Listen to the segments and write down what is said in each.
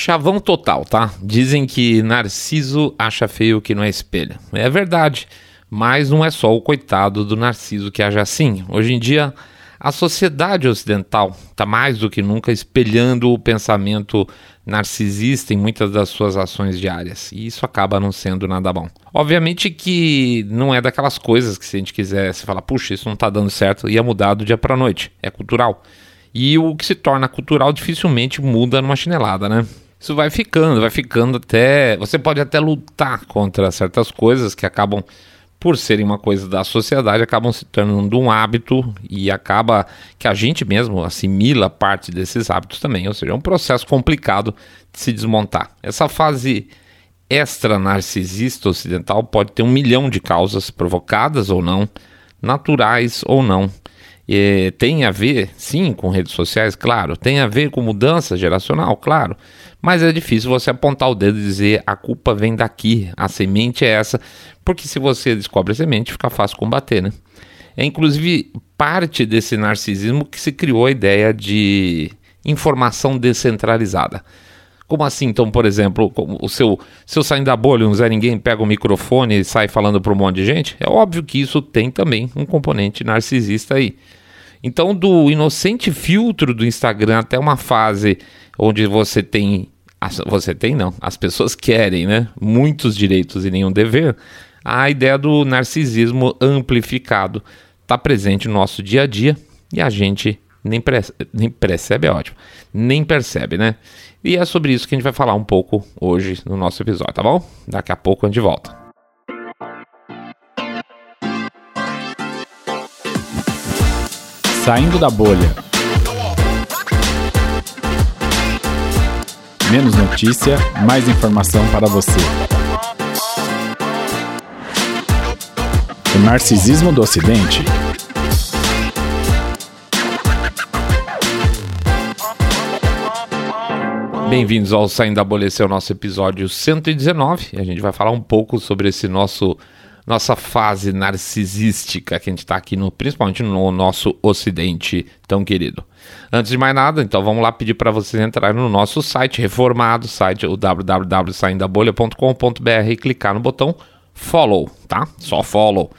Chavão total, tá? Dizem que Narciso acha feio o que não é espelho. É verdade, mas não é só o coitado do Narciso que age assim. Hoje em dia, a sociedade ocidental está mais do que nunca espelhando o pensamento narcisista em muitas das suas ações diárias, e isso acaba não sendo nada bom. Obviamente que não é daquelas coisas que se a gente quisesse falar, puxa, isso não está dando certo, ia mudar do dia para noite. É cultural. E o que se torna cultural dificilmente muda numa chinelada, né? Isso vai ficando, vai ficando até. Você pode até lutar contra certas coisas que acabam, por serem uma coisa da sociedade, acabam se tornando um hábito e acaba que a gente mesmo assimila parte desses hábitos também. Ou seja, é um processo complicado de se desmontar. Essa fase extra narcisista ocidental pode ter um milhão de causas provocadas ou não, naturais ou não é, tem a ver, sim, com redes sociais, claro. Tem a ver com mudança geracional, claro. Mas é difícil você apontar o dedo e dizer a culpa vem daqui, a semente é essa, porque se você descobre a semente, fica fácil combater, né? É inclusive parte desse narcisismo que se criou a ideia de informação descentralizada. Como assim? Então, por exemplo, o seu, seu saindo da bolha, um Zé Ninguém pega o microfone e sai falando para um monte de gente? É óbvio que isso tem também um componente narcisista aí. Então, do inocente filtro do Instagram até uma fase onde você tem. Você tem, não. As pessoas querem, né? Muitos direitos e nenhum dever. A ideia do narcisismo amplificado está presente no nosso dia a dia e a gente nem, nem percebe, é ótimo. Nem percebe, né? E é sobre isso que a gente vai falar um pouco hoje no nosso episódio, tá bom? Daqui a pouco a gente volta. Saindo da bolha. Menos notícia, mais informação para você. O narcisismo do Ocidente. Bem-vindos ao Saindo da Bolha, esse é o nosso episódio 119. A gente vai falar um pouco sobre esse nosso nossa fase narcisística que a gente está aqui, no, principalmente no nosso ocidente tão querido. Antes de mais nada, então vamos lá pedir para vocês entrarem no nosso site reformado, site o www.saindabolha.com.br e clicar no botão follow, tá? Só follow.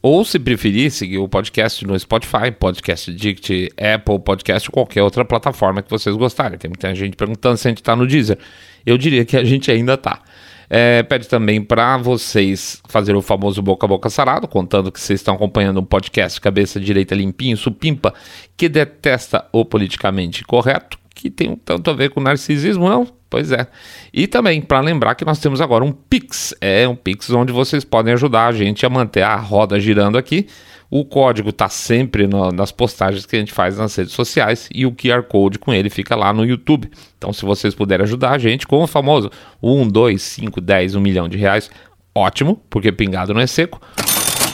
Ou, se preferir, seguir o podcast no Spotify, Podcast Dict, Apple Podcast qualquer outra plataforma que vocês gostarem. Tem muita gente perguntando se a gente está no Deezer. Eu diria que a gente ainda está. É, pede também para vocês fazer o famoso boca a boca sarado, contando que vocês estão acompanhando um podcast cabeça direita limpinho, supimpa, que detesta o politicamente correto, que tem um tanto a ver com narcisismo, não? Pois é. E também para lembrar que nós temos agora um Pix, é um Pix onde vocês podem ajudar a gente a manter a roda girando aqui o código está sempre no, nas postagens que a gente faz nas redes sociais e o QR Code com ele fica lá no YouTube. Então, se vocês puderem ajudar a gente com o famoso 1, 2, 5, 10, 1 milhão de reais, ótimo, porque pingado não é seco.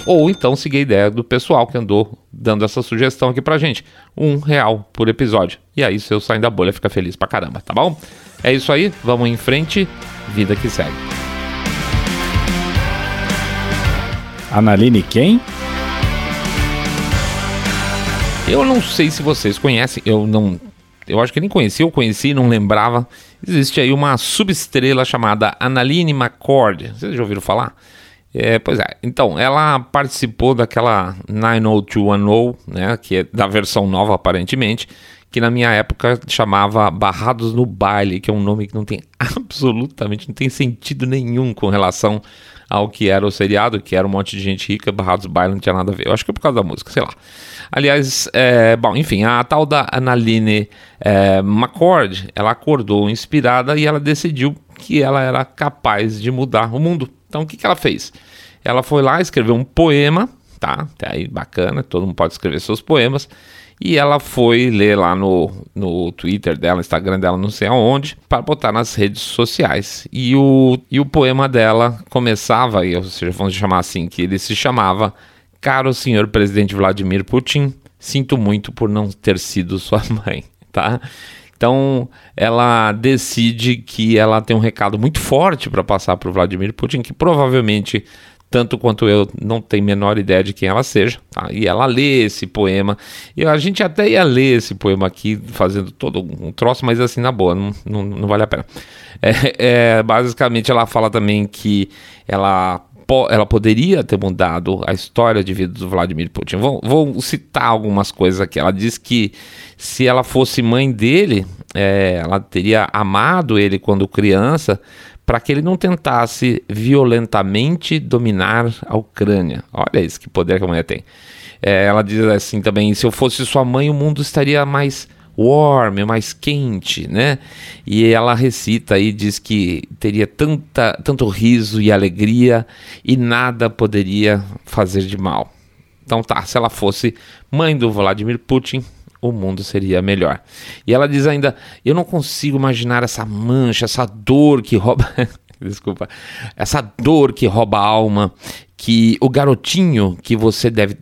Ou então seguir a ideia do pessoal que andou dando essa sugestão aqui pra gente. Um real por episódio. E aí, se eu sair da bolha, fica feliz pra caramba, tá bom? É isso aí, vamos em frente, vida que segue. Analine quem? Eu não sei se vocês conhecem, eu não. Eu acho que nem conheci, eu conheci, não lembrava. Existe aí uma subestrela chamada Analine McCord. Vocês já ouviram falar? É, pois é, então, ela participou daquela 90210, né, que é da versão nova aparentemente, que na minha época chamava Barrados no Baile, que é um nome que não tem absolutamente, não tem sentido nenhum com relação ao que era o seriado, que era um monte de gente rica, Barrados Baile não tinha nada a ver. Eu acho que é por causa da música, sei lá. Aliás, é, bom, enfim, a tal da Analine é, McCord, ela acordou inspirada e ela decidiu que ela era capaz de mudar o mundo. Então, o que, que ela fez? Ela foi lá, escreveu um poema, tá? Até aí bacana, todo mundo pode escrever seus poemas. E ela foi ler lá no, no Twitter dela, Instagram dela, não sei aonde, para botar nas redes sociais. E o, e o poema dela começava, ou seja, vamos chamar assim, que ele se chamava Caro senhor presidente Vladimir Putin, sinto muito por não ter sido sua mãe, tá? Então, ela decide que ela tem um recado muito forte para passar para o Vladimir Putin, que provavelmente tanto quanto eu não tenho a menor ideia de quem ela seja. Tá? E ela lê esse poema. E a gente até ia ler esse poema aqui, fazendo todo um troço, mas assim, na boa, não, não, não vale a pena. É, é, basicamente, ela fala também que ela ela poderia ter mudado a história de vida do Vladimir Putin. Vou, vou, citar algumas coisas aqui. Ela diz que se ela fosse mãe dele, é, ela teria amado ele quando criança, para que ele não tentasse violentamente dominar a Ucrânia. Olha isso, que poder que a mulher tem. É, ela diz assim também: se eu fosse sua mãe, o mundo estaria mais warm, mais quente, né? E ela recita e diz que teria tanta, tanto riso e alegria e nada poderia fazer de mal. Então tá, se ela fosse mãe do Vladimir Putin, o mundo seria melhor. E ela diz ainda: Eu não consigo imaginar essa mancha, essa dor que rouba. Desculpa. Essa dor que rouba a alma, que o garotinho que você deve.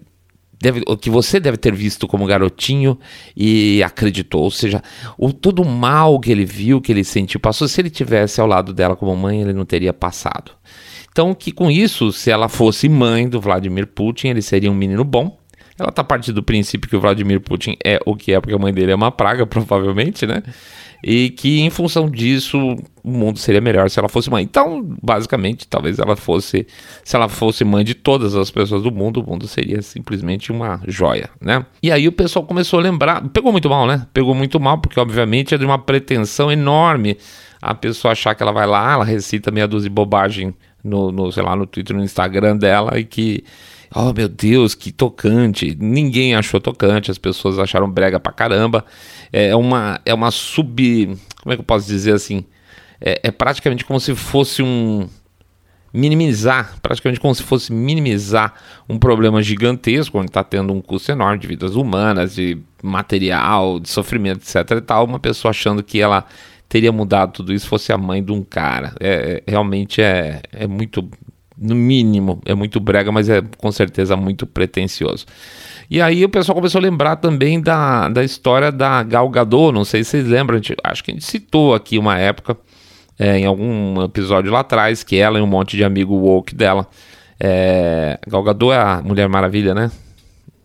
Deve, que você deve ter visto como garotinho e acreditou, ou seja, o, todo o mal que ele viu, que ele sentiu, passou. Se ele tivesse ao lado dela como mãe, ele não teria passado. Então, que com isso, se ela fosse mãe do Vladimir Putin, ele seria um menino bom, ela está partindo do princípio que o Vladimir Putin é o que é, porque a mãe dele é uma praga, provavelmente, né? E que em função disso o mundo seria melhor se ela fosse mãe. Então, basicamente, talvez ela fosse, se ela fosse mãe de todas as pessoas do mundo, o mundo seria simplesmente uma joia, né? E aí o pessoal começou a lembrar, pegou muito mal, né? Pegou muito mal, porque obviamente é de uma pretensão enorme a pessoa achar que ela vai lá, ela recita meia dúzia de bobagem no, no sei lá, no Twitter, no Instagram dela e que Oh meu Deus, que tocante. Ninguém achou tocante, as pessoas acharam brega pra caramba. É uma, é uma sub. Como é que eu posso dizer assim? É, é praticamente como se fosse um. Minimizar, praticamente como se fosse minimizar um problema gigantesco, onde está tendo um custo enorme de vidas humanas, de material, de sofrimento, etc. e tal. Uma pessoa achando que ela teria mudado tudo isso fosse a mãe de um cara. É, é realmente é, é muito no mínimo, é muito brega, mas é com certeza muito pretencioso. E aí o pessoal começou a lembrar também da, da história da Gal Gadot, não sei se vocês lembram, gente, acho que a gente citou aqui uma época, é, em algum episódio lá atrás, que ela e um monte de amigo woke dela, é, Gal Gadot é a Mulher Maravilha, né?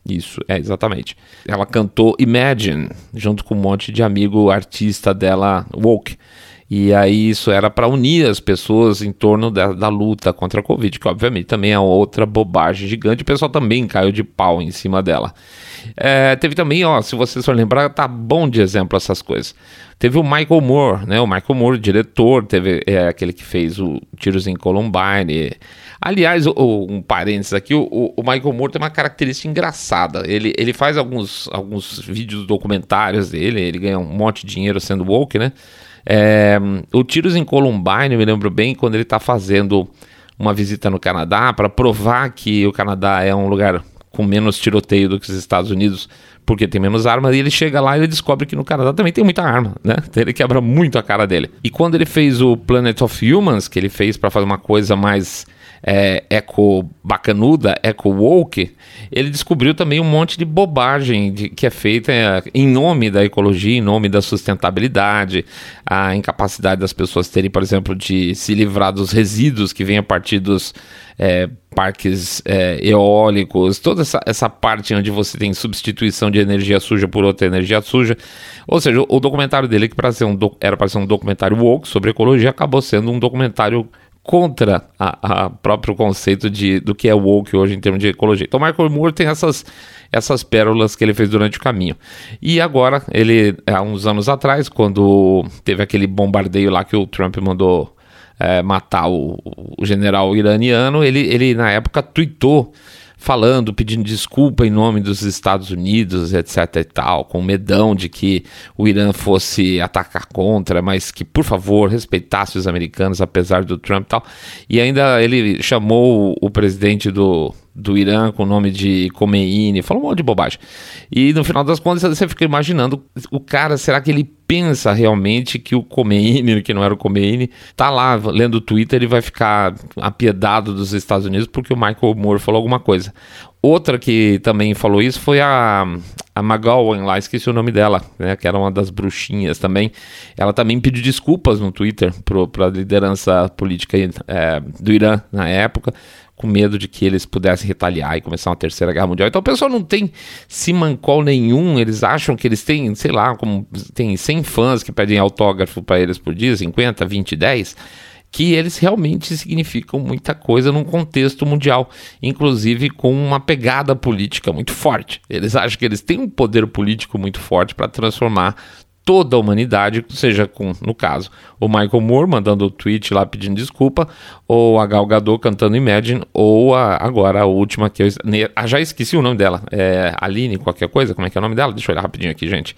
Isso, é exatamente. Ela cantou Imagine, junto com um monte de amigo artista dela woke. E aí isso era para unir as pessoas em torno da, da, luta contra a Covid, que obviamente também é outra bobagem gigante. O pessoal também caiu de pau em cima dela. É, teve também, ó, se vocês for lembrar, tá bom de exemplo essas coisas. Teve o Michael Moore, né? O Michael Moore, diretor, teve é, aquele que fez o Tiros em Columbine. Aliás, o, um parênteses aqui, o, o, Michael Moore tem uma característica engraçada. Ele, ele faz alguns, alguns vídeos documentários dele, ele ganha um monte de dinheiro sendo woke, né? É, o Tiros em Columbine, eu me lembro bem, quando ele está fazendo uma visita no Canadá para provar que o Canadá é um lugar com menos tiroteio do que os Estados Unidos, porque tem menos armas, e ele chega lá e ele descobre que no Canadá também tem muita arma, né? Então ele quebra muito a cara dele. E quando ele fez o Planet of Humans, que ele fez para fazer uma coisa mais é, eco bacanuda, eco woke, ele descobriu também um monte de bobagem de, que é feita é, em nome da ecologia, em nome da sustentabilidade, a incapacidade das pessoas terem, por exemplo, de se livrar dos resíduos que vêm a partir dos é, parques é, eólicos, toda essa, essa parte onde você tem substituição de energia suja por outra energia suja. Ou seja, o, o documentário dele, que para ser um era para ser um documentário woke sobre ecologia, acabou sendo um documentário contra a, a, próprio conceito de, do que é woke hoje em termos de ecologia. Então, Michael Moore tem essas, essas pérolas que ele fez durante o caminho. E agora, ele, há uns anos atrás, quando teve aquele bombardeio lá que o Trump mandou é, matar o, o, general iraniano, ele, ele na época tweetou falando, pedindo desculpa em nome dos Estados Unidos, etc e tal, com medão de que o Irã fosse atacar contra, mas que por favor respeitasse os americanos, apesar do Trump e tal. E ainda ele chamou o presidente do, do Irã com o nome de Khomeini, falou um monte de bobagem. E no final das contas você fica imaginando o cara, será que ele pensa realmente que o Khomeini, que não era o Khomeini, tá lá lendo o Twitter e vai ficar apiedado dos Estados Unidos porque o Michael Moore falou alguma coisa? Outra que também falou isso foi a, a McGowan lá, esqueci o nome dela, né, que era uma das bruxinhas também. Ela também pediu desculpas no Twitter para a liderança política é, do Irã na época, com medo de que eles pudessem retaliar e começar uma terceira guerra mundial. Então o pessoal não tem simancol nenhum, eles acham que eles têm, sei lá, como tem 100 fãs que pedem autógrafo para eles por dia, 50, 20, 10 que eles realmente significam muita coisa num contexto mundial, inclusive com uma pegada política muito forte. Eles acham que eles têm um poder político muito forte para transformar toda a humanidade, seja com, no caso, o Michael Moore mandando o tweet lá pedindo desculpa, ou a Gal Gadot cantando Imagine, ou a, agora a última que eu ah, já esqueci o nome dela, é Aline qualquer coisa, como é que é o nome dela? Deixa eu olhar rapidinho aqui, gente.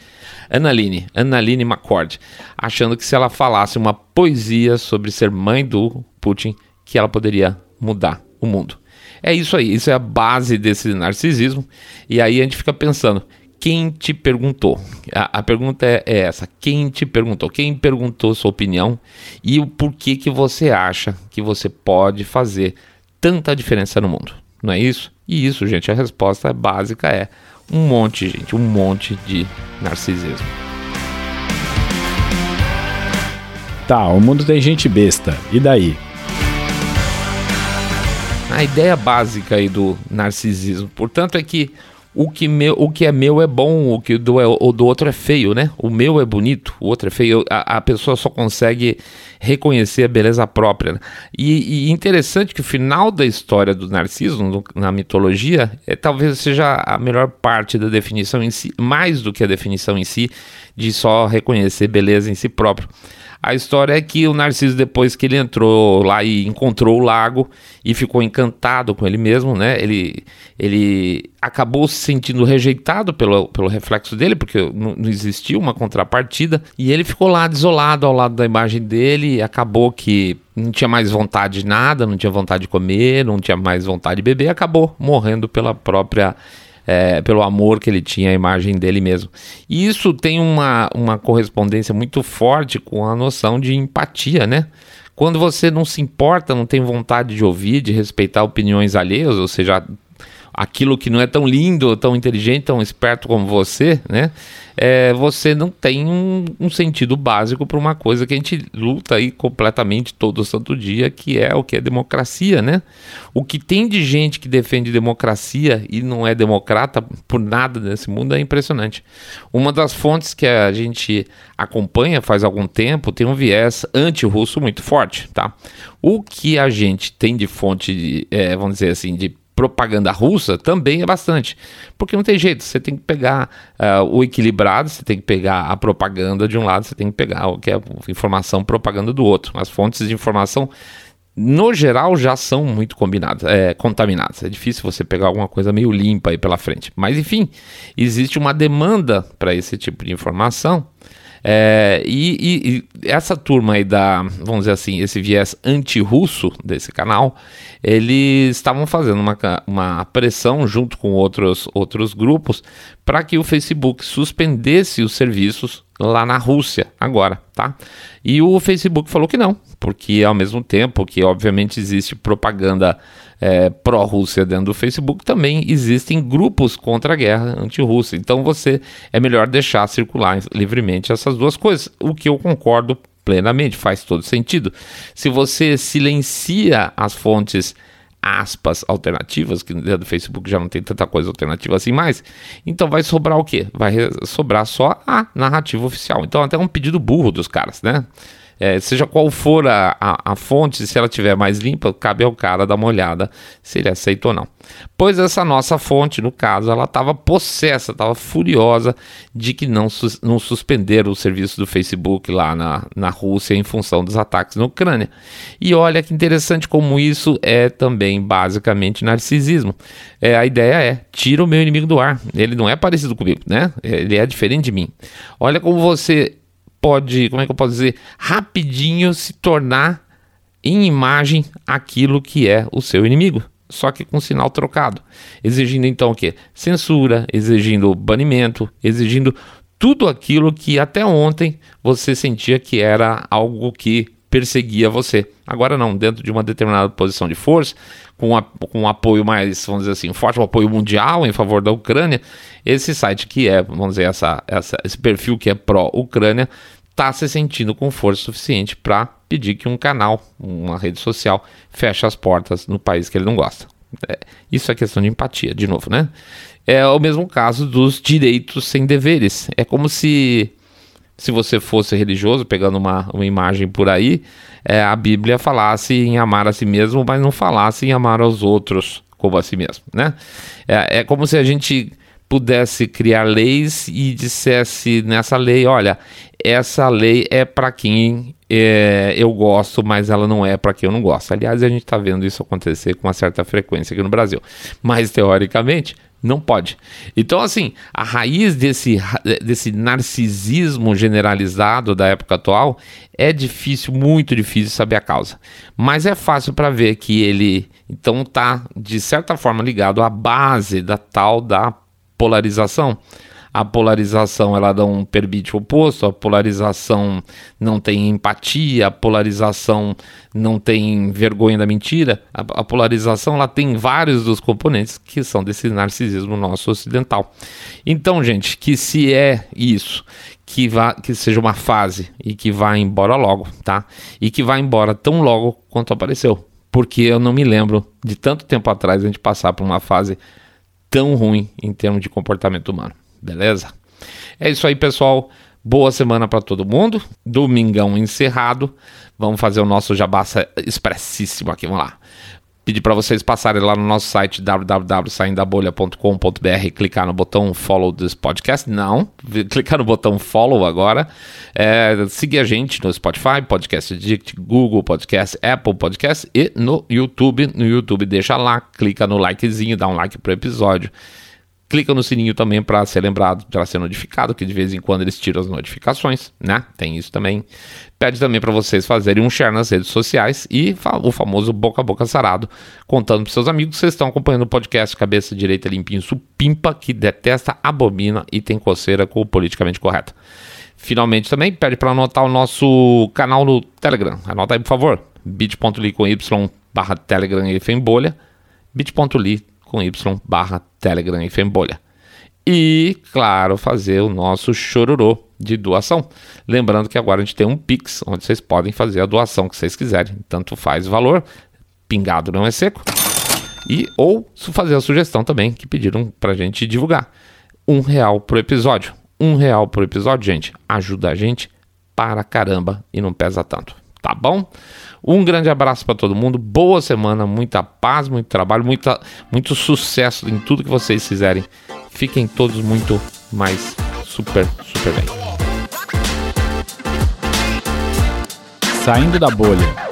Analine, Analine McCord, achando que se ela falasse uma poesia sobre ser mãe do Putin, que ela poderia mudar o mundo. É isso aí, isso é a base desse narcisismo. E aí a gente fica pensando, quem te perguntou? A, a pergunta é, é, essa: quem te perguntou? Quem perguntou sua opinião e o porquê que você acha que você pode fazer tanta diferença no mundo? Não é isso? E isso, gente, a resposta básica é um monte, gente, um monte de narcisismo. Tá, o mundo tem gente besta. E daí? A ideia básica aí do narcisismo, portanto, é que o que, meu, o que é meu é bom, o que do, é, o do outro é feio, né? O meu é bonito, o outro é feio. A, a pessoa só consegue reconhecer a beleza própria. Né? E, e, interessante que o final da história do Narciso, no, na mitologia, é, talvez seja a melhor parte da definição em si, mais do que a definição em si, de só reconhecer beleza em si próprio. A história é que o Narciso, depois que ele entrou lá e encontrou o lago e ficou encantado com ele mesmo, né? Ele, ele acabou se sentindo rejeitado pelo, pelo reflexo dele, porque não, não existia uma contrapartida, e ele ficou lá desolado ao lado da imagem dele, e acabou que não tinha mais vontade de nada, não tinha vontade de comer, não tinha mais vontade de beber, acabou morrendo pela própria é, pelo amor que ele tinha à imagem dele mesmo. E isso tem uma, uma correspondência muito forte com a noção de empatia, né? Quando você não se importa, não tem vontade de ouvir, de respeitar opiniões alheias, ou seja, aquilo que não é tão lindo, tão inteligente, tão esperto como você, né? É, você não tem um, um sentido básico para uma coisa que a gente luta aí completamente todo santo dia, que é o que é democracia, né? O que tem de gente que defende democracia e não é democrata por nada nesse mundo é impressionante. Uma das fontes que a gente acompanha faz algum tempo tem um viés anti-russo muito forte, tá? O que a gente tem de fonte, de, é, vamos dizer assim, de propaganda russa também é bastante. Porque não tem jeito, você tem que pegar uh, o equilibrado, você tem que pegar a propaganda de um lado, você tem que pegar o que é informação, propaganda do outro. As fontes de informação, no geral, já são muito combinadas, é, contaminadas. É difícil você pegar alguma coisa meio limpa aí pela frente. Mas enfim, existe uma demanda para esse tipo de informação. É, e, e, e, essa turma aí da, vamos dizer assim, esse viés anti-russo desse canal, eles estavam fazendo uma, uma pressão junto com outros, outros grupos para que o Facebook suspendesse os serviços lá na Rússia agora, tá? E o Facebook falou que não, porque ao mesmo tempo que obviamente existe propaganda é, pró-Rússia dentro do Facebook, também existem grupos contra a guerra anti-Rússia. Então você é melhor deixar circular livremente essas duas coisas, o que eu concordo plenamente, faz todo sentido. Se você silencia as fontes aspas alternativas, que dentro do Facebook já não tem tanta coisa alternativa assim mais, então vai sobrar o quê? Vai sobrar só a narrativa oficial. Então até um pedido burro dos caras, né? É, seja qual for a, a, a, fonte, se ela tiver mais limpa, cabe ao cara dar uma olhada se ele aceita ou não. Pois essa nossa fonte, no caso, ela estava possessa, estava furiosa de que não, sus, não suspenderam o serviço do Facebook lá na, na Rússia em função dos ataques na Ucrânia. E olha que interessante como isso é também basicamente narcisismo. É, a ideia é, tira o meu inimigo do ar. Ele não é parecido comigo, né? Ele é diferente de mim. Olha como você pode, como é que eu posso dizer, rapidinho se tornar em imagem aquilo que é o seu inimigo, só que com sinal trocado, exigindo então o quê? Censura, exigindo banimento, exigindo tudo aquilo que até ontem você sentia que era algo que perseguia você. Agora não, dentro de uma determinada posição de força, com, a, com um apoio mais, vamos dizer assim, forte, um apoio mundial em favor da Ucrânia, esse site que é, vamos dizer, essa, essa, esse perfil que é pró-Ucrânia, está se sentindo com força suficiente para pedir que um canal, uma rede social, feche as portas no país que ele não gosta. É, isso é questão de empatia, de novo, né? É o mesmo caso dos direitos sem deveres. É como se se você fosse religioso, pegando uma, uma imagem por aí, é, a Bíblia falasse em amar a si mesmo, mas não falasse em amar aos outros como a si mesmo, né? É, é como se a gente pudesse criar leis e dissesse nessa lei, olha, essa lei é para quem é, eu gosto, mas ela não é para quem eu não gosto. Aliás, a gente está vendo isso acontecer com uma certa frequência aqui no Brasil. Mas teoricamente não pode. Então, assim, a raiz desse, desse narcisismo generalizado da época atual é difícil, muito difícil saber a causa. Mas é fácil para ver que ele, então, está, de certa forma, ligado à base da tal da polarização a polarização ela dá um perbite oposto, a polarização não tem empatia, a polarização não tem vergonha da mentira, a, a polarização ela tem vários dos componentes que são desse narcisismo nosso ocidental. Então, gente, que se é isso, que, vá, que seja uma fase e que vá embora logo, tá? E que vá embora tão logo quanto apareceu. Porque eu não me lembro de tanto tempo atrás a gente passar por uma fase tão ruim em termos de comportamento humano. Beleza? É isso aí, pessoal. Boa semana para todo mundo. Domingão encerrado. Vamos fazer o nosso jabaça expressíssimo aqui. Vamos lá. Pedir para vocês passarem lá no nosso site www.saindabolha.com.br clicar no botão follow this podcast. Não, clicar no botão follow agora. É, seguir a gente no Spotify, Podcast Addict, Google Podcast, Apple Podcast e no YouTube. No YouTube, deixa lá, clica no likezinho, dá um like pro episódio. Clica no sininho também para ser lembrado, para ser notificado, que de vez em quando eles tiram as notificações, né? Tem isso também. Pede também para vocês fazerem um share nas redes sociais e o famoso boca a boca sarado, contando para seus amigos que vocês estão acompanhando o podcast Cabeça Direita Limpinho Supimpa, que detesta, abomina e tem coceira com o politicamente correto. Finalmente também pede para anotar o nosso canal no Telegram. Anota aí, por favor. bit.ly com y barra Telegram e Fembolha. bit.ly com Y barra Telegram e Fembolha. E, claro, fazer o nosso chororô de doação. Lembrando que agora a gente tem um Pix, onde vocês podem fazer a doação que vocês quiserem. Tanto faz valor, pingado não é seco. E ou fazer a sugestão também, que pediram pra gente divulgar. Um real por episódio. Um real por episódio, gente, ajuda a gente para caramba e não pesa tanto. Tá bom? Um grande abraço para todo mundo, boa semana, muita paz, muito trabalho, muita, muito sucesso em tudo que vocês fizerem. Fiquem todos muito mais super, super bem. Saindo da bolha.